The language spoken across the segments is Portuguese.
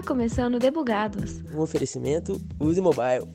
Está começando Debugados. Um oferecimento Use Mobile.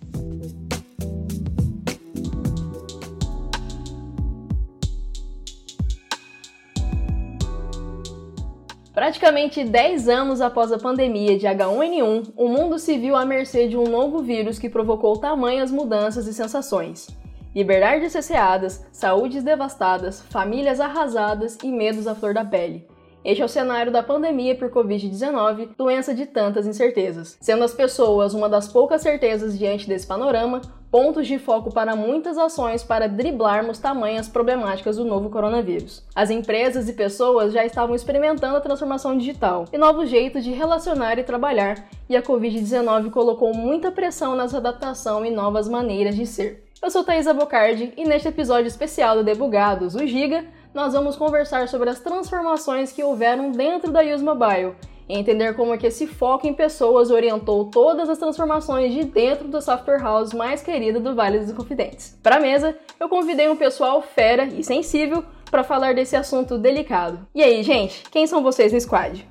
Praticamente 10 anos após a pandemia de H1N1, o mundo se viu à mercê de um novo vírus que provocou tamanhas mudanças e sensações. Liberdades cesseadas, saúdes devastadas, famílias arrasadas e medos à flor da pele. Este é o cenário da pandemia por Covid-19, doença de tantas incertezas. Sendo as pessoas uma das poucas certezas diante desse panorama, pontos de foco para muitas ações para driblarmos tamanhas problemáticas do novo coronavírus. As empresas e pessoas já estavam experimentando a transformação digital e novos jeitos de relacionar e trabalhar, e a Covid-19 colocou muita pressão nessa adaptação e novas maneiras de ser. Eu sou Thaisa Bocardi e neste episódio especial do Debugados, o Giga, nós vamos conversar sobre as transformações que houveram dentro da Use Mobile e entender como é que esse foco em pessoas orientou todas as transformações de dentro do software house mais querido do Vale dos Confidentes. Para a mesa, eu convidei um pessoal fera e sensível para falar desse assunto delicado. E aí, gente, quem são vocês no squad?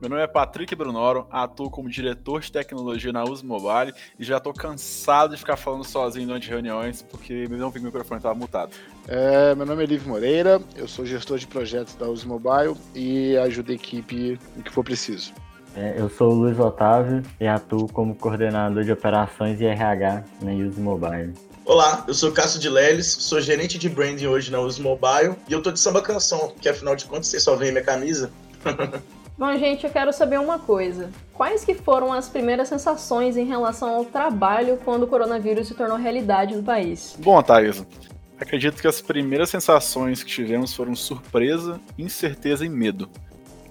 Meu nome é Patrick Brunoro, atuo como diretor de tecnologia na Uso Mobile e já estou cansado de ficar falando sozinho durante reuniões porque não vi que o microfone estava mutado. É, meu nome é Livio Moreira, eu sou gestor de projetos da Uso Mobile e ajudo a equipe no que for preciso. É, eu sou o Luiz Otávio e atuo como coordenador de operações e RH na Use Mobile. Olá, eu sou Cássio de Leles, sou gerente de branding hoje na Use Mobile e eu tô de samba canção, que afinal de contas vocês só veem minha camisa. Bom, gente, eu quero saber uma coisa. Quais que foram as primeiras sensações em relação ao trabalho quando o coronavírus se tornou realidade no país? Bom, Thaisa, acredito que as primeiras sensações que tivemos foram surpresa, incerteza e medo.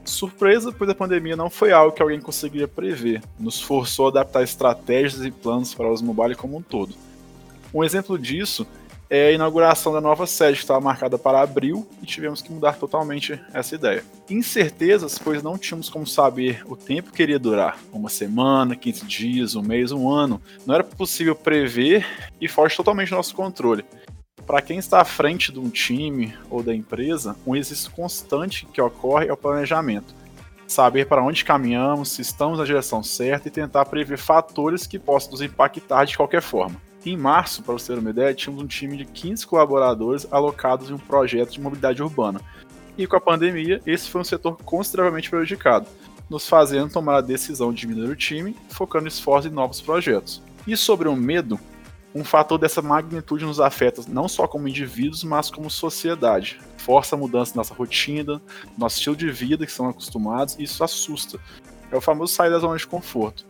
Surpresa, pois a pandemia não foi algo que alguém conseguiria prever, nos forçou a adaptar estratégias e planos para os mobile como um todo. Um exemplo disso é a inauguração da nova sede, que estava marcada para abril, e tivemos que mudar totalmente essa ideia. Incertezas, pois não tínhamos como saber o tempo que iria durar uma semana, 15 dias, um mês, um ano. Não era possível prever e foge totalmente do nosso controle. Para quem está à frente de um time ou da empresa, um exercício constante que ocorre é o planejamento. Saber para onde caminhamos, se estamos na direção certa e tentar prever fatores que possam nos impactar de qualquer forma. Em março, para você ter uma ideia, tínhamos um time de 15 colaboradores alocados em um projeto de mobilidade urbana. E com a pandemia, esse foi um setor consideravelmente prejudicado, nos fazendo tomar a decisão de diminuir o time, focando esforços em novos projetos. E sobre o medo, um fator dessa magnitude nos afeta não só como indivíduos, mas como sociedade. Força a mudança na nossa rotina, nosso estilo de vida que estamos acostumados, e isso assusta. É o famoso sair da zona de conforto.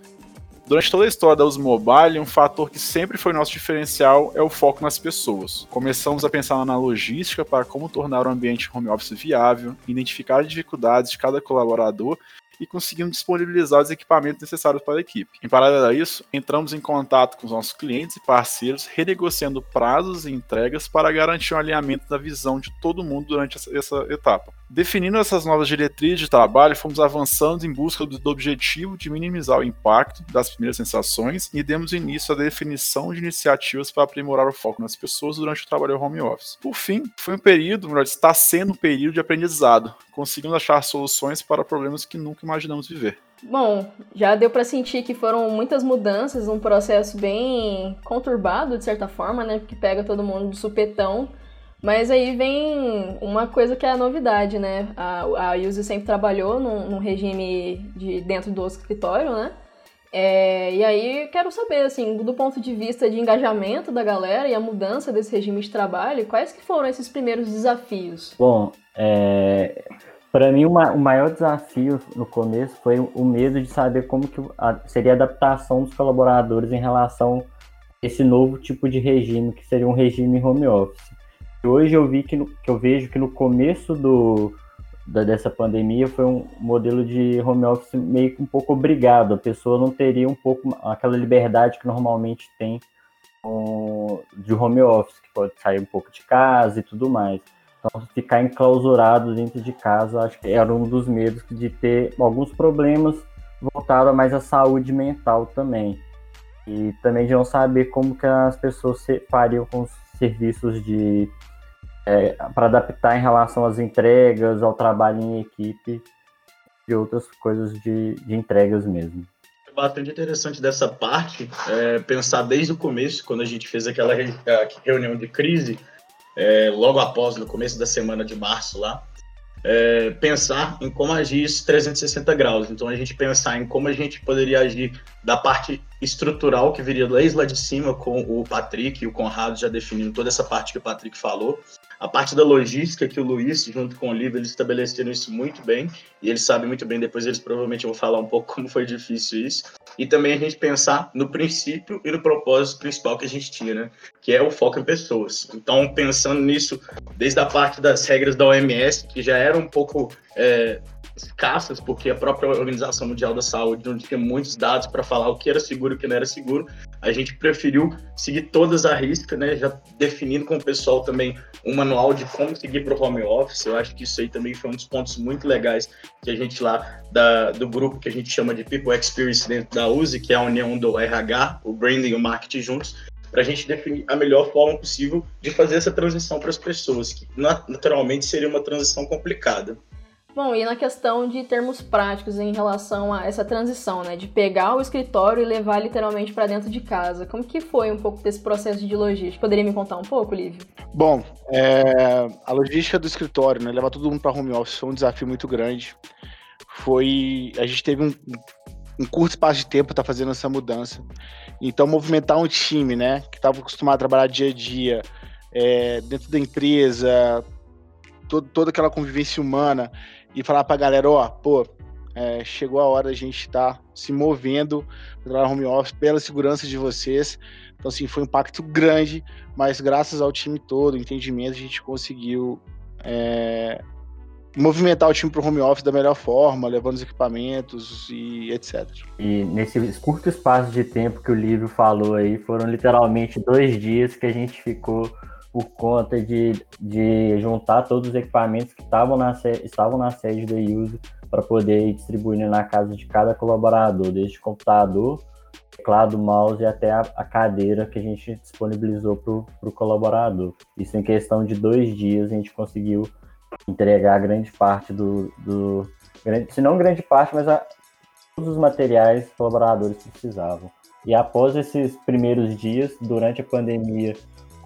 Durante toda a história da Uso Mobile, um fator que sempre foi nosso diferencial é o foco nas pessoas. Começamos a pensar na logística para como tornar o ambiente home office viável, identificar as dificuldades de cada colaborador e conseguimos disponibilizar os equipamentos necessários para a equipe. Em paralelo a isso, entramos em contato com os nossos clientes e parceiros, renegociando prazos e entregas para garantir um alinhamento da visão de todo mundo durante essa etapa. Definindo essas novas diretrizes de trabalho, fomos avançando em busca do objetivo de minimizar o impacto das primeiras sensações e demos início à definição de iniciativas para aprimorar o foco nas pessoas durante o trabalho home office. Por fim, foi um período, melhor, está sendo um período de aprendizado, conseguindo achar soluções para problemas que nunca imaginamos viver. Bom, já deu para sentir que foram muitas mudanças, um processo bem conturbado de certa forma, né, que pega todo mundo de supetão. Mas aí vem uma coisa que é a novidade, né? A, a sempre trabalhou num, num, regime de dentro do escritório, né? É, e aí quero saber, assim, do ponto de vista de engajamento da galera e a mudança desse regime de trabalho, quais que foram esses primeiros desafios? Bom, é, para mim uma, o maior desafio no começo foi o medo de saber como que a, seria a adaptação dos colaboradores em relação a esse novo tipo de regime, que seria um regime home office. Hoje eu vi que, no, que eu vejo que no começo do, da, dessa pandemia foi um modelo de home office meio que um pouco obrigado. A pessoa não teria um pouco aquela liberdade que normalmente tem um, de home office, que pode sair um pouco de casa e tudo mais. Então, ficar enclausurado dentro de casa, acho que era um dos medos de ter alguns problemas voltados mais à saúde mental também. E também de não saber como que as pessoas fariam com os serviços de é, para adaptar em relação às entregas, ao trabalho em equipe e outras coisas de, de entregas mesmo. bastante interessante dessa parte é pensar desde o começo, quando a gente fez aquela reunião de crise, é, logo após, no começo da semana de março lá, é, pensar em como agir 360 graus. Então, a gente pensar em como a gente poderia agir da parte estrutural que viria desde lá de cima, com o Patrick e o Conrado já definindo toda essa parte que o Patrick falou. A parte da logística que o Luiz, junto com o Livro, eles estabeleceram isso muito bem. E eles sabem muito bem, depois eles provavelmente vão falar um pouco como foi difícil isso. E também a gente pensar no princípio e no propósito principal que a gente tinha, né? Que é o foco em pessoas. Então, pensando nisso, desde a parte das regras da OMS, que já era um pouco é, escassas, porque a própria Organização Mundial da Saúde não tinha muitos dados para falar o que era seguro e o que não era seguro. A gente preferiu seguir todas a risca, né? Já definindo com o pessoal também um manual de como seguir para o home office. Eu acho que isso aí também foi um dos pontos muito legais que a gente lá da, do grupo que a gente chama de People Experience dentro da USE, que é a união do RH, o branding e o marketing juntos, para a gente definir a melhor forma possível de fazer essa transição para as pessoas, que naturalmente seria uma transição complicada. Bom, e na questão de termos práticos em relação a essa transição, né, de pegar o escritório e levar literalmente para dentro de casa, como que foi um pouco desse processo de logística? Poderia me contar um pouco, Lívio? Bom, é, a logística do escritório, né, levar todo mundo para home office foi um desafio muito grande. Foi, a gente teve um, um curto espaço de tempo tá fazendo essa mudança. Então, movimentar um time, né, que estava acostumado a trabalhar dia a dia é, dentro da empresa, todo, toda aquela convivência humana e falar pra galera, ó, pô, é, chegou a hora da gente estar tá se movendo para home office pela segurança de vocês. Então, assim, foi um impacto grande, mas graças ao time todo, entendimento, a gente conseguiu é, movimentar o time para o home office da melhor forma, levando os equipamentos e etc. E nesse curto espaço de tempo que o livro falou aí, foram literalmente dois dias que a gente ficou por conta de, de juntar todos os equipamentos que estavam na, estavam na sede da User para poder ir distribuindo na casa de cada colaborador, desde computador, teclado, mouse e até a, a cadeira que a gente disponibilizou para o colaborador. Isso em questão de dois dias a gente conseguiu entregar grande parte do, do se não grande parte, mas a, todos os materiais que os colaboradores precisavam. E após esses primeiros dias, durante a pandemia,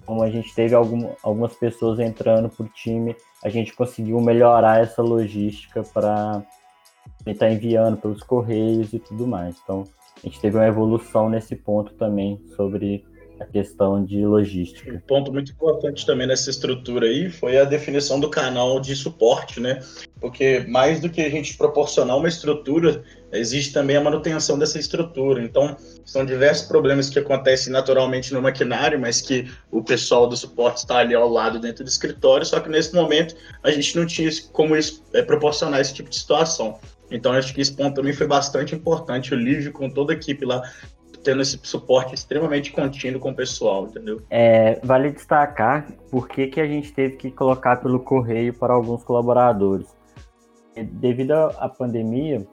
como a gente teve algum, algumas pessoas entrando por time, a gente conseguiu melhorar essa logística para estar enviando pelos correios e tudo mais. Então, a gente teve uma evolução nesse ponto também sobre a questão de logística. Um ponto muito importante também nessa estrutura aí foi a definição do canal de suporte, né? Porque mais do que a gente proporcionar uma estrutura, existe também a manutenção dessa estrutura. Então, são diversos problemas que acontecem naturalmente no maquinário, mas que o pessoal do suporte está ali ao lado dentro do escritório, só que nesse momento a gente não tinha como é, proporcionar esse tipo de situação. Então, acho que esse ponto também foi bastante importante. O Lívio, com toda a equipe lá, tendo esse suporte extremamente contínuo com o pessoal, entendeu? É, vale destacar por que, que a gente teve que colocar pelo correio para alguns colaboradores. Devido à pandemia,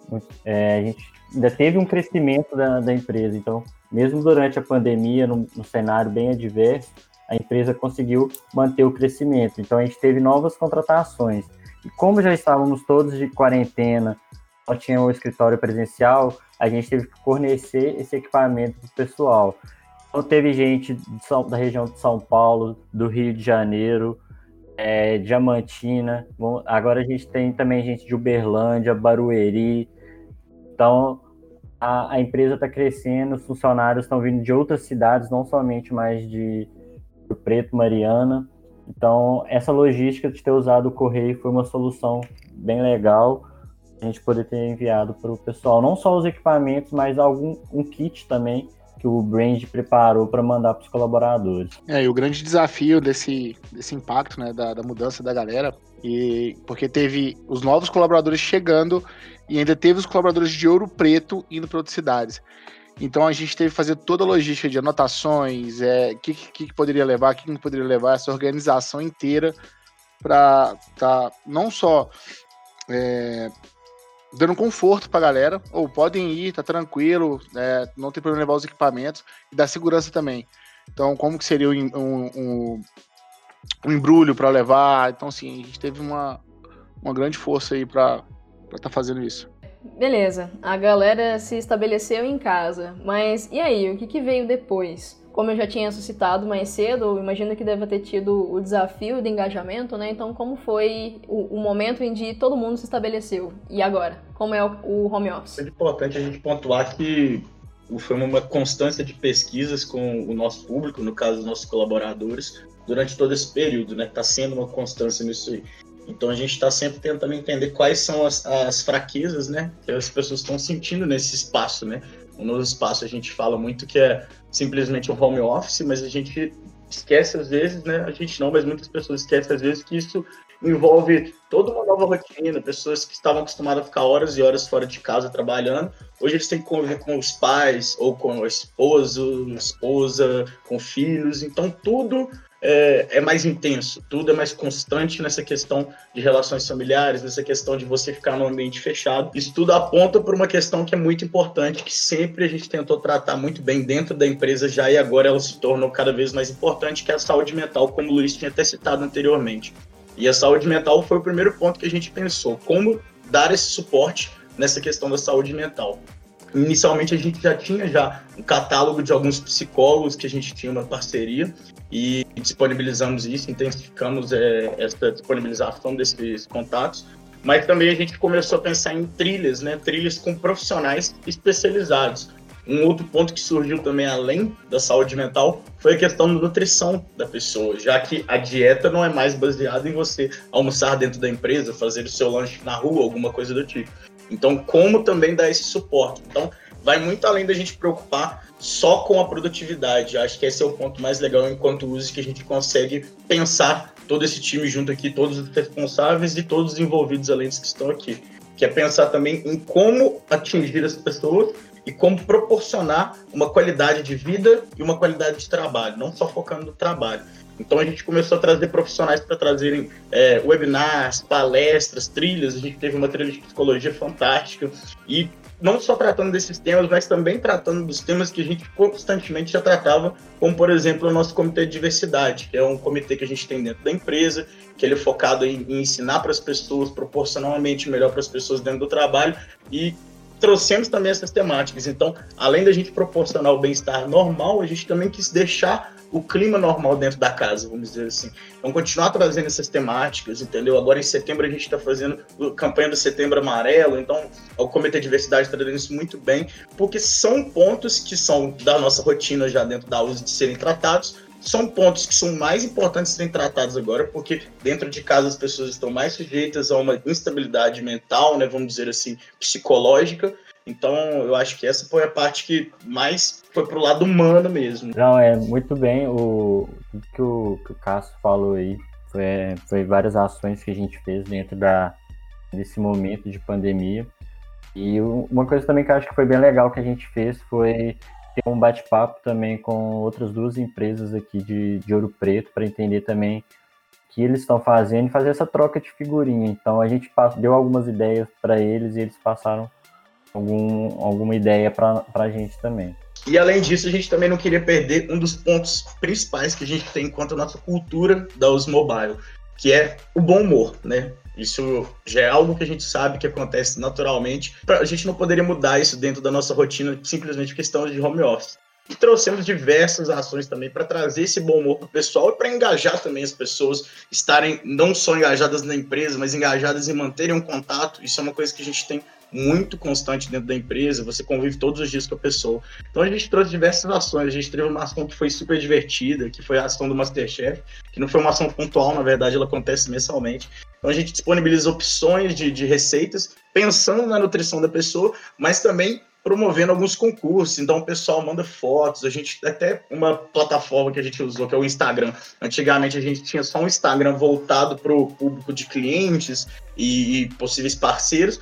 é, a gente ainda teve um crescimento da, da empresa, então, mesmo durante a pandemia, no, no cenário bem adverso, a empresa conseguiu manter o crescimento. Então, a gente teve novas contratações. E como já estávamos todos de quarentena, tinha o escritório presencial, a gente teve que fornecer esse equipamento para o pessoal. Então, teve gente São, da região de São Paulo, do Rio de Janeiro, é, Diamantina. Bom, agora a gente tem também gente de Uberlândia, Barueri. Então, a, a empresa está crescendo, os funcionários estão vindo de outras cidades, não somente mais de Preto, Mariana. Então, essa logística de ter usado o correio foi uma solução bem legal a gente poder ter enviado para o pessoal, não só os equipamentos, mas algum um kit também que o Brand preparou para mandar para os colaboradores. É, e o grande desafio desse, desse impacto, né, da, da mudança da galera, e porque teve os novos colaboradores chegando e ainda teve os colaboradores de Ouro Preto indo para outras cidades. Então a gente teve que fazer toda a logística de anotações, é, que, que, que, poderia levar, o que, que poderia levar, essa organização inteira para tá, não só é, dando conforto pra galera. Ou podem ir, tá tranquilo, é, não tem problema levar os equipamentos e dar segurança também. Então, como que seria um, um, um embrulho para levar? Então, assim, a gente teve uma, uma grande força aí para estar tá fazendo isso. beleza, a galera se estabeleceu em casa, mas e aí, o que, que veio depois? Como eu já tinha suscitado mais cedo, imagino que deve ter tido o desafio de engajamento, né? Então, como foi o, o momento em que todo mundo se estabeleceu? E agora? Como é o, o home office? É importante a gente pontuar que foi uma constância de pesquisas com o nosso público, no caso, os nossos colaboradores, durante todo esse período, né? Está sendo uma constância nisso aí. Então a gente está sempre tentando entender quais são as, as fraquezas, né, que as pessoas estão sentindo nesse espaço, né. No espaço a gente fala muito que é simplesmente um home office, mas a gente esquece às vezes, né, a gente não, mas muitas pessoas esquecem às vezes que isso envolve toda uma nova rotina, pessoas que estavam acostumadas a ficar horas e horas fora de casa trabalhando, hoje eles têm que conviver com os pais, ou com o esposo, esposa, com filhos, então tudo é, é, mais intenso, tudo é mais constante nessa questão de relações familiares, nessa questão de você ficar num ambiente fechado. Isso tudo aponta para uma questão que é muito importante, que sempre a gente tentou tratar muito bem dentro da empresa já e agora ela se tornou cada vez mais importante, que é a saúde mental, como o Luiz tinha até citado anteriormente. E a saúde mental foi o primeiro ponto que a gente pensou, como dar esse suporte nessa questão da saúde mental. Inicialmente a gente já tinha já um catálogo de alguns psicólogos que a gente tinha uma parceria e disponibilizamos isso, intensificamos é, essa disponibilização desses contatos, mas também a gente começou a pensar em trilhas, né, trilhas com profissionais especializados. Um outro ponto que surgiu também além da saúde mental foi a questão da nutrição da pessoa, já que a dieta não é mais baseada em você almoçar dentro da empresa, fazer o seu lanche na rua, alguma coisa do tipo. Então, como também dar esse suporte? Então, vai muito além da gente preocupar só com a produtividade. Acho que esse é o ponto mais legal enquanto uso que a gente consegue pensar todo esse time junto aqui, todos os responsáveis e todos os envolvidos além dos que estão aqui. Que é pensar também em como atingir as pessoas e como proporcionar uma qualidade de vida e uma qualidade de trabalho, não só focando no trabalho. Então a gente começou a trazer profissionais para trazerem é, webinars, palestras, trilhas. A gente teve uma trilha de psicologia fantástica e não só tratando desses temas, mas também tratando dos temas que a gente constantemente já tratava, como por exemplo o nosso comitê de diversidade, que é um comitê que a gente tem dentro da empresa, que ele é focado em, em ensinar para as pessoas, proporcionalmente melhor para as pessoas dentro do trabalho e trouxemos também essas temáticas. Então, além da gente proporcionar o bem-estar normal, a gente também quis deixar o clima normal dentro da casa, vamos dizer assim. Então, continuar trazendo essas temáticas, entendeu? Agora, em setembro, a gente está fazendo a campanha do Setembro Amarelo, então, o Comitê de Diversidade está trazendo isso muito bem, porque são pontos que são da nossa rotina já dentro da USE de serem tratados, são pontos que são mais importantes serem tratados agora, porque dentro de casa as pessoas estão mais sujeitas a uma instabilidade mental, né, vamos dizer assim, psicológica, então, eu acho que essa foi a parte que mais foi pro lado humano mesmo. Não, é muito bem o, o que o, o Cássio falou aí. Foi, foi várias ações que a gente fez dentro da, desse momento de pandemia. E uma coisa também que eu acho que foi bem legal que a gente fez foi ter um bate-papo também com outras duas empresas aqui de, de Ouro Preto para entender também o que eles estão fazendo e fazer essa troca de figurinha. Então a gente deu algumas ideias para eles e eles passaram algum, alguma ideia para a gente também. E além disso, a gente também não queria perder um dos pontos principais que a gente tem enquanto a nossa cultura da Us Mobile, que é o bom humor, né? Isso já é algo que a gente sabe que acontece naturalmente. A gente não poderia mudar isso dentro da nossa rotina simplesmente questão de home office. E trouxemos diversas ações também para trazer esse bom humor para o pessoal e para engajar também as pessoas estarem não só engajadas na empresa, mas engajadas em manterem um contato. Isso é uma coisa que a gente tem muito constante dentro da empresa, você convive todos os dias com a pessoa. Então a gente trouxe diversas ações, a gente teve uma ação que foi super divertida, que foi a ação do Masterchef, que não foi uma ação pontual, na verdade ela acontece mensalmente. Então a gente disponibiliza opções de, de receitas, pensando na nutrição da pessoa, mas também promovendo alguns concursos. Então o pessoal manda fotos. A gente até uma plataforma que a gente usou, que é o Instagram. Antigamente a gente tinha só um Instagram voltado para o público de clientes e, e possíveis parceiros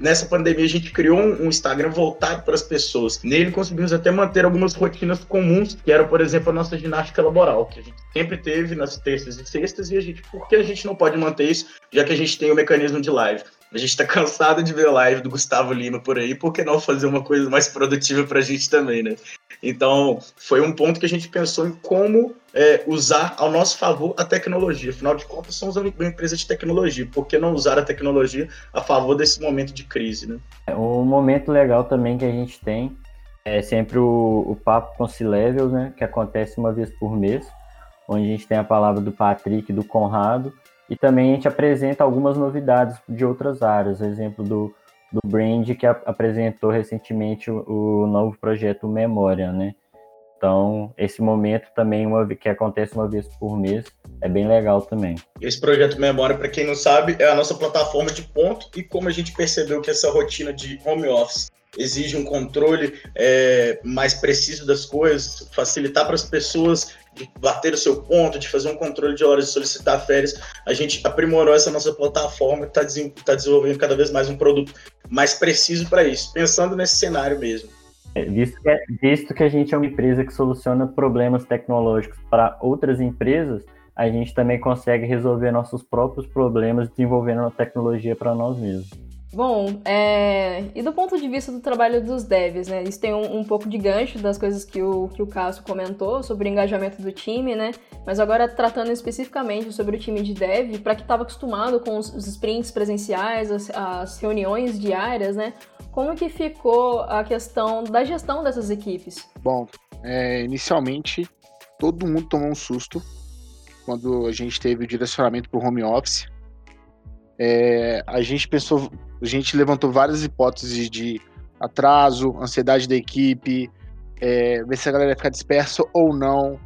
nessa pandemia a gente criou um, Instagram voltado para as pessoas. Nele conseguimos até manter algumas rotinas comuns, que era, por exemplo, a nossa ginástica laboral, que a gente sempre teve nas terças e sextas, e a gente, por que a gente não pode manter isso, já que a gente tem o mecanismo de live? A gente está cansado de ver live do Gustavo Lima por aí, por que não fazer uma coisa mais produtiva para a gente também, né? Então, foi um ponto que a gente pensou em como é, usar ao nosso favor a tecnologia. Afinal de contas, somos uma empresa de tecnologia. Por que não usar a tecnologia a favor desse momento de crise? Né? Um momento legal também que a gente tem é sempre o, o papo com C-Levels, né, que acontece uma vez por mês, onde a gente tem a palavra do Patrick e do Conrado, e também a gente apresenta algumas novidades de outras áreas, exemplo do, do Brand, que a, apresentou recentemente o, o, novo projeto Memória, né? Então, esse momento também, uma, que acontece uma vez por mês, é bem legal também. Esse projeto Memória, para quem não sabe, é a nossa plataforma de ponto e como a gente percebeu que essa rotina de home office exige um controle é, mais preciso das coisas, facilitar para as pessoas de bater o seu ponto, de fazer um controle de horas, de solicitar férias. A gente aprimorou essa nossa plataforma e está tá desenvolvendo cada vez mais um produto mais preciso para isso, pensando nesse cenário mesmo. É, visto, que, é, visto que a gente é uma empresa que soluciona problemas tecnológicos para outras empresas, a gente também consegue resolver nossos próprios problemas desenvolvendo a tecnologia para nós mesmos. Bom, é... e do ponto de vista do trabalho dos devs, né? Isso tem um, um, pouco de gancho das coisas que o, que o Cássio comentou sobre o engajamento do time, né? Mas agora tratando especificamente sobre o time de dev, para quem estava acostumado com os, os sprints presenciais, as, as, reuniões diárias, né? Como que ficou a questão da gestão dessas equipes? Bom, é, inicialmente todo mundo tomou um susto quando a gente teve o direcionamento para o home office. É, a gente pensou a gente levantou várias hipóteses de atraso, ansiedade da equipe, é, ver se a galera ia ficar dispersa ou não.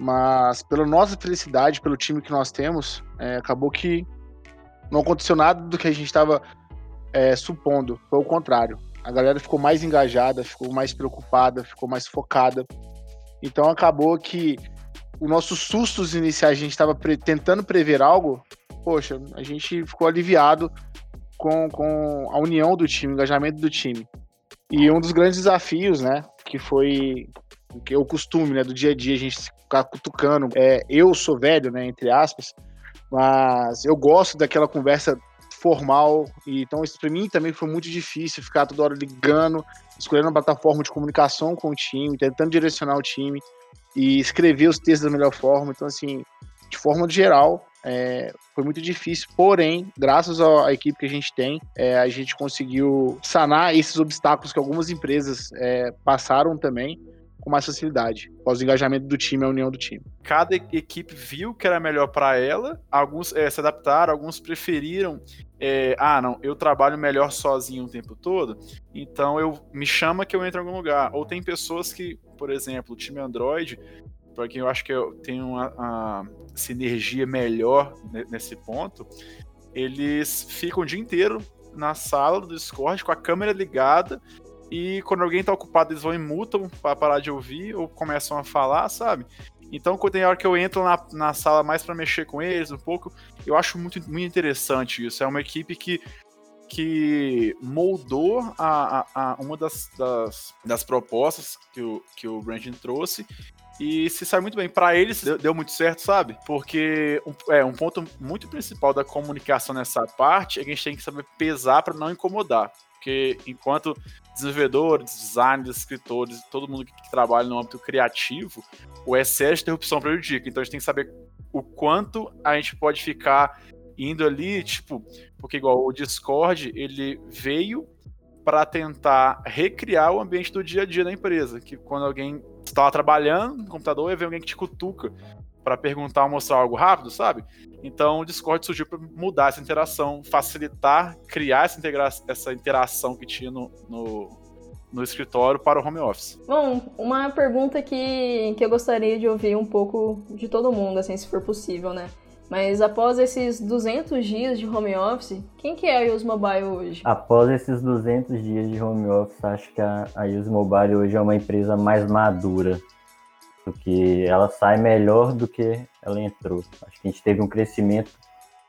Mas pela nossa felicidade, pelo time que nós temos, é, acabou que não aconteceu nada do que a gente estava é, supondo. Foi o contrário. A galera ficou mais engajada, ficou mais preocupada, ficou mais focada. Então acabou que os nossos sustos iniciais, a gente estava pre tentando prever algo, poxa, a gente ficou aliviado com, com a união do time, o engajamento do time. E um dos grandes desafios, né, que foi que é o costume, né, do dia a dia a gente ficar cutucando. É, eu sou velho, né, entre aspas, mas eu gosto daquela conversa formal e então isso para mim também foi muito difícil ficar toda hora ligando, escolhendo uma plataforma de comunicação com o time, tentando direcionar o time e escrever os textos da melhor forma. Então assim, de forma geral, é, foi muito difícil, porém, graças à equipe que a gente tem, é, a gente conseguiu sanar esses obstáculos que algumas empresas é, passaram também com mais facilidade, após o engajamento do time, a união do time. Cada equipe viu que era melhor para ela, alguns é, se adaptaram, alguns preferiram. É, ah, não, eu trabalho melhor sozinho o tempo todo, então eu me chama que eu entro em algum lugar. Ou tem pessoas que, por exemplo, o time Android porque eu acho que tenho uma, uma sinergia melhor nesse ponto, eles ficam o dia inteiro na sala do Discord com a câmera ligada e quando alguém tá ocupado eles vão e mutam para parar de ouvir ou começam a falar, sabe? Então, quando tem hora que eu entro na, na sala mais para mexer com eles um pouco, eu acho muito, muito interessante isso. É uma equipe que, que moldou a, a, a uma das, das, das, propostas que o, que o Brandon trouxe e se sai muito bem. Para eles deu, deu, muito certo, sabe? Porque um, é, um ponto muito principal da comunicação nessa parte é que a gente tem que saber pesar para não incomodar. Porque enquanto desenvolvedores, designers, escritores, todo mundo que, que trabalha no âmbito criativo, o excesso de interrupção prejudica. Então a gente tem que saber o quanto a gente pode ficar indo ali, tipo, porque igual o Discord, ele veio para tentar recriar o ambiente do dia a dia da empresa, que quando alguém estava trabalhando no computador ver alguém que te cutuca para perguntar ou mostrar algo rápido, sabe? Então o Discord surgiu para mudar essa interação, facilitar, criar essa, essa interação que tinha no, no, no, escritório para o home office. Bom, uma pergunta que, que eu gostaria de ouvir um pouco de todo mundo, assim, se for possível, né? Mas após esses 200 dias de home office, quem que é a Use Mobile hoje? Após esses 200 dias de home office, acho que a, a Use Mobile hoje é uma empresa mais madura, porque ela sai melhor do que ela entrou. Acho que a gente teve um crescimento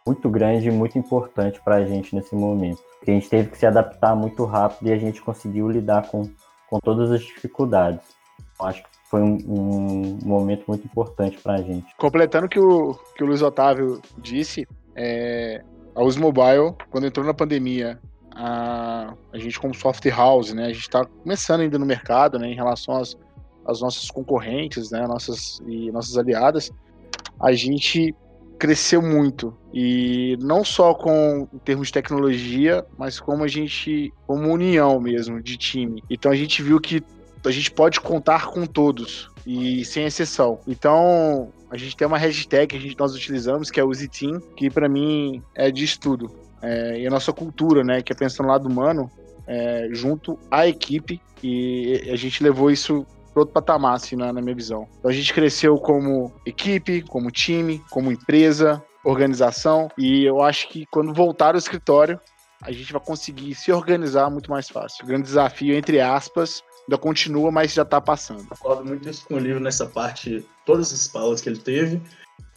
muito grande e muito importante para a gente nesse momento. Porque a gente teve que se adaptar muito rápido e a gente conseguiu lidar com, com todas as dificuldades. Acho que foi um, um momento muito importante para a gente. Completando o que o que o Luiz Otávio disse, é, a Use Mobile, quando entrou na pandemia, a, a gente como software house, né, a gente está começando ainda no mercado, né, em relação às, as nossas concorrentes, né, nossas e nossas aliadas, a gente cresceu muito e não só com em termos de tecnologia, mas como a gente como união mesmo de time. Então a gente viu que a gente pode contar com todos e sem exceção. Então a gente tem uma hashtag que a gente, nós utilizamos que é o Team, que para mim é de estudo. É, e a nossa cultura, né, que é pensando no lado humano, é, junto à equipe e a gente levou isso para outro patamar, assim, na, na minha visão. Então a gente cresceu como equipe, como time, como empresa, organização, e eu acho que quando voltar ao escritório, a gente vai conseguir se organizar muito mais fácil. O grande desafio, entre aspas, ainda continua, mas já está passando. Concordo muito isso com o livro nessa parte, todas as palavras que ele teve.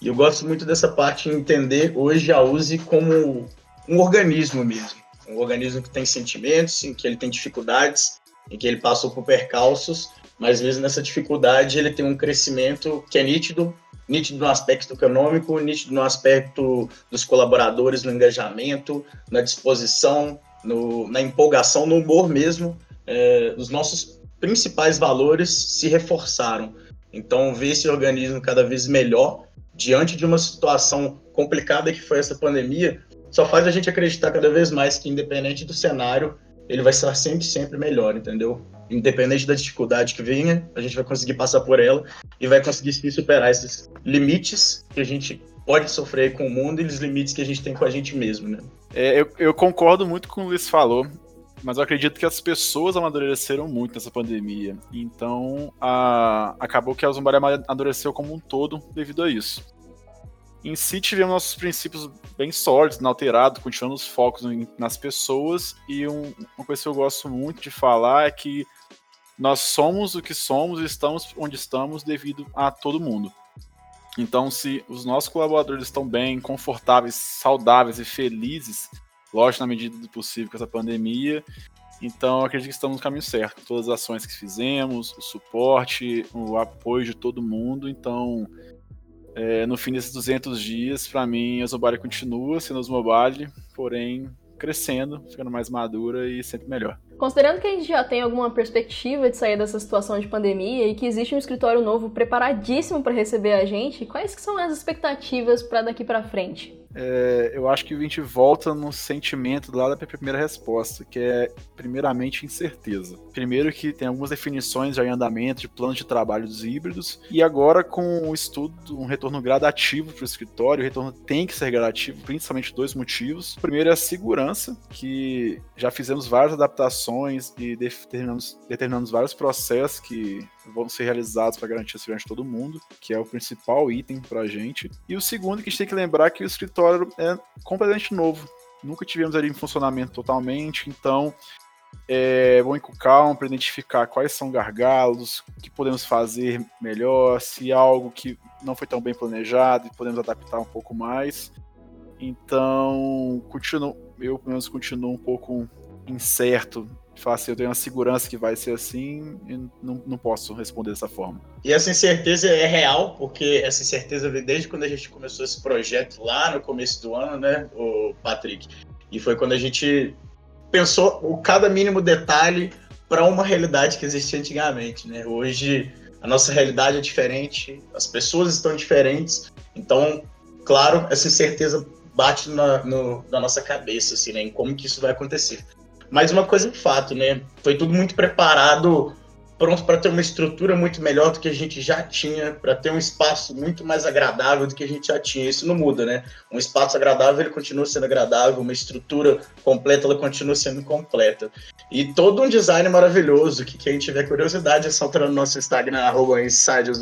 E eu gosto muito dessa parte em entender hoje a USE como um organismo mesmo. Um organismo que tem sentimentos, em que ele tem dificuldades, em que ele passou por percalços mas mesmo nessa dificuldade ele tem um crescimento que é nítido, nítido no aspecto econômico, nítido no aspecto dos colaboradores, no engajamento, na disposição, no, na empolgação, no humor mesmo. É, os nossos principais valores se reforçaram. Então, ver esse organismo cada vez melhor diante de uma situação complicada que foi essa pandemia, só faz a gente acreditar cada vez mais que, independente do cenário, ele vai estar sempre, sempre melhor, entendeu? independente da dificuldade que venha, a gente vai conseguir passar por ela e vai conseguir superar esses limites que a gente pode sofrer com o mundo e os limites que a gente tem com a gente mesmo, né? É, eu, eu concordo muito com o Luiz falou, mas eu acredito que as pessoas amadureceram muito nessa pandemia. Então, a, acabou que a Zumbaria amadureceu como um todo devido a isso. Em si, tivemos nossos princípios bem sólidos, inalterados, continuando os focos nas pessoas. E um, uma coisa que eu gosto muito de falar é que nós somos o que somos e estamos onde estamos devido a todo mundo. Então, se os nossos colaboradores estão bem, confortáveis, saudáveis e felizes, lógico, na medida do possível com essa pandemia, então acredito que estamos no caminho certo. Todas as ações que fizemos, o suporte, o apoio de todo mundo. Então, é, no fim desses 200 dias, para mim, a Zobari continua sendo a Mobile, porém crescendo, ficando mais madura e sempre melhor. Considerando que a gente já tem alguma perspectiva de sair dessa situação de pandemia e que existe um escritório novo preparadíssimo para receber a gente, quais que são as expectativas para daqui para frente? é, eu acho que a gente volta no sentimento lá da primeira resposta, que é primeiramente incerteza. Primeiro que tem algumas definições já em andamento de planos de trabalho dos híbridos, e agora com o estudo, um retorno gradativo para o escritório, o retorno tem que ser gradativo, principalmente dois motivos. O primeiro é a segurança, que já fizemos várias adaptações e determinamos, determinamos vários processos que vão ser realizados para garantir a segurança de todo mundo, que é o principal item para a gente. E o segundo que a gente tem que lembrar é que o escritório é completamente novo. Nunca tivemos ali em funcionamento totalmente, então é ir com calma para identificar quais são gargalos, o que podemos fazer melhor, se algo que não foi tão bem planejado e podemos adaptar um pouco mais. Então, continuo, eu pelo menos continuo um pouco incerto falar assim, eu tenho uma segurança que vai ser assim não, não posso responder dessa forma. E essa incerteza é real, porque essa incerteza vem desde quando a gente começou esse projeto lá no começo do ano, né, o Patrick? E foi quando a gente pensou o cada mínimo detalhe para uma realidade que existia antigamente, né? Hoje a nossa realidade é diferente, as pessoas estão diferentes, então, claro, essa incerteza bate na, no, na nossa cabeça, assim, né, em como que isso vai acontecer. Mas uma coisa é fato, né? Foi tudo muito preparado, pronto para ter uma estrutura muito melhor do que a gente já tinha, para ter um espaço muito mais agradável do que a gente já tinha. Isso não muda, né? Um espaço agradável, ele continua sendo agradável, uma estrutura completa, ela continua sendo completa. E todo um design maravilhoso, que quem tiver curiosidade é só entrar no nosso Instagram, arroba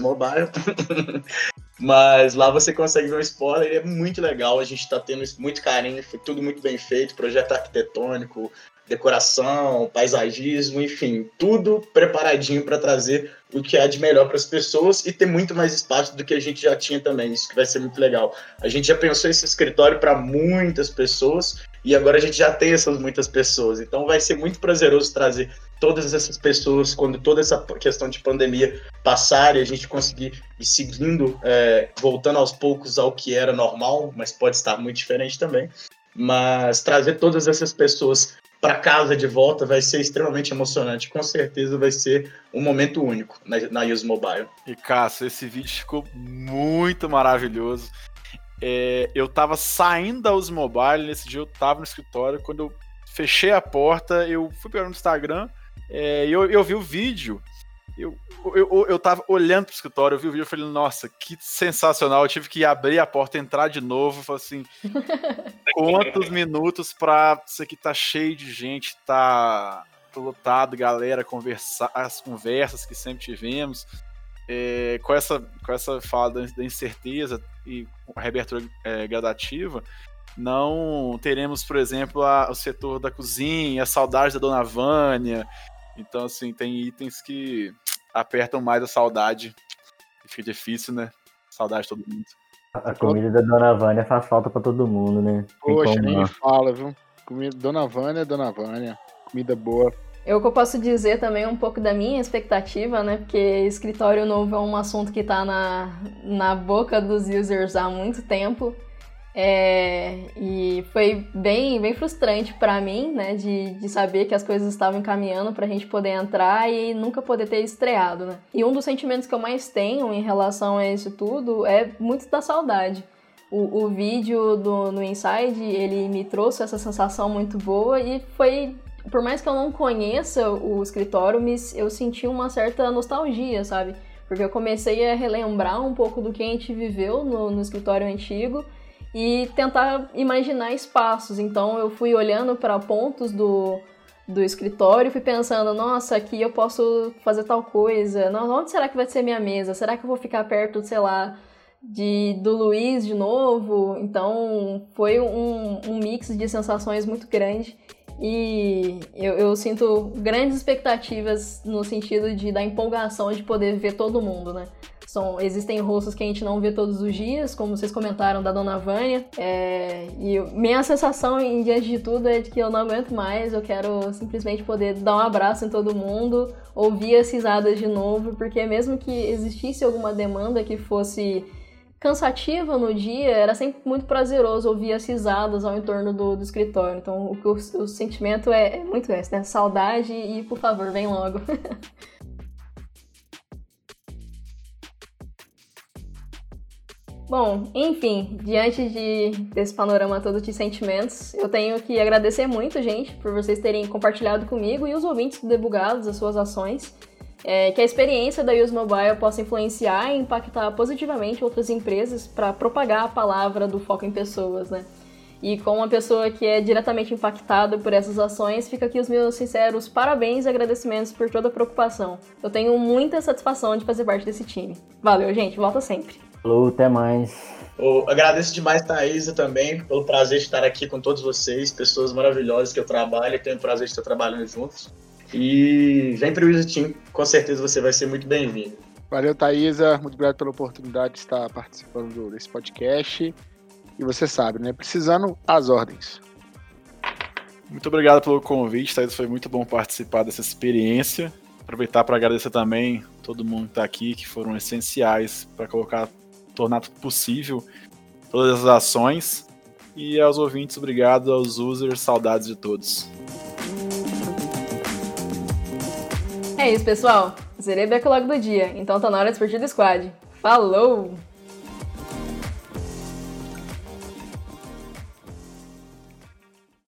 Mobile. Mas lá você consegue ver um spoiler, é muito legal, a gente está tendo muito carinho, foi tudo muito bem feito, projeto arquitetônico, decoração, paisagismo, enfim, tudo preparadinho para trazer o que há de melhor para as pessoas e ter muito mais espaço do que a gente já tinha também. Isso que vai ser muito legal. A gente já pensou esse escritório para muitas pessoas e agora a gente já tem essas muitas pessoas. Então vai ser muito prazeroso trazer todas essas pessoas quando toda essa questão de pandemia passar e a gente conseguir ir seguindo, é, voltando aos poucos ao que era normal, mas pode estar muito diferente também. Mas trazer todas essas pessoas para casa de volta vai ser extremamente emocionante. Com certeza vai ser um momento único na, na Use Mobile. E Cássio, esse vídeo ficou muito maravilhoso. É, eu tava saindo da Use Mobile, nesse dia eu tava no escritório, quando eu fechei a porta, eu fui pegar no Instagram é, e eu, eu vi o vídeo. Eu, eu, eu tava olhando pro escritório, eu vi o vídeo e falei, nossa, que sensacional. Eu tive que abrir a porta, entrar de novo. Falei assim, quantos minutos pra isso aqui tá cheio de gente, tá lotado, galera, conversar, as conversas que sempre tivemos. É, com, essa, com essa fala da, incerteza e a reabertura é, gradativa, não teremos, por exemplo, a, o setor da cozinha, a saudade da Dona Vânia. Então, assim, tem itens que apertam mais a saudade. E fica difícil, né? Saudade de todo mundo. A comida da Dona Vânia faz falta para todo mundo, né? Poxa, nem me fala, viu? Comida Dona Vânia, Dona Vânia. Comida boa. Eu que eu posso dizer também um pouco da minha expectativa, né? Porque escritório novo é um assunto que está na, na boca dos users há muito tempo. É, e foi bem, bem frustrante para mim, né, de, de saber que as coisas estavam encaminhando para a gente poder entrar e nunca poder ter estreado, né. E um dos sentimentos que eu mais tenho em relação a isso tudo é muito da saudade. O, o vídeo do, no Inside, ele me trouxe essa sensação muito boa e foi, por mais que eu não conheça o escritório, eu senti uma certa nostalgia, sabe? Porque eu comecei a relembrar um pouco do que a gente viveu no, no escritório antigo e tentar imaginar espaços. Então eu fui olhando para pontos do, do escritório fui pensando, nossa, aqui eu posso fazer tal coisa. Não, onde será que vai ser minha mesa? Será que eu vou ficar perto, sei lá, de do Luiz de novo? Então foi um, um mix de sensações muito grande. E eu, eu, sinto grandes expectativas no sentido de da empolgação de poder ver todo mundo, né? São, existem rostos que a gente não vê todos os dias, como vocês comentaram da Dona Vânia. É, e minha sensação, em diante de tudo, é de que eu não aguento mais. Eu quero simplesmente poder dar um abraço em todo mundo, ouvir as risadas de novo, porque mesmo que existisse alguma demanda que fosse cansativa no dia, era sempre muito prazeroso ouvir as risadas ao entorno do, do escritório. Então, o, o, o sentimento é, é, muito esse, né? Saudade e, por favor, vem logo. Bom, enfim, diante de, desse panorama todo de sentimentos, eu tenho que agradecer muito, gente, por vocês terem compartilhado comigo e os ouvintes do Debugados as suas ações. É, que a experiência da Use Mobile possa influenciar e impactar positivamente outras empresas para propagar a palavra do foco em pessoas, né? E com uma pessoa que é diretamente impactada por essas ações, fica aqui os meus sinceros parabéns e agradecimentos por toda a preocupação. Eu tenho muita satisfação de fazer parte desse time. Valeu, gente. Volta sempre. Falou, até mais. Eu agradeço demais, Thaisa, também, pelo prazer de estar aqui com todos vocês, pessoas maravilhosas que eu trabalho e tenho o prazer de estar trabalhando juntos. E vem para o Team, com certeza você vai ser muito bem-vindo. Valeu, Thaisa. Muito obrigado pela oportunidade de estar participando desse podcast. E você sabe, né? Precisando, as ordens. Muito obrigado pelo convite, Thaisa. Foi muito bom participar dessa experiência. Aproveitar para agradecer também todo mundo que está aqui, que foram essenciais para colocar tornar possível todas as ações. E aos ouvintes, obrigado. Aos users, saudades de todos. É isso, pessoal. Zerei backlog do dia, então tá na hora de partir do squad. Falou!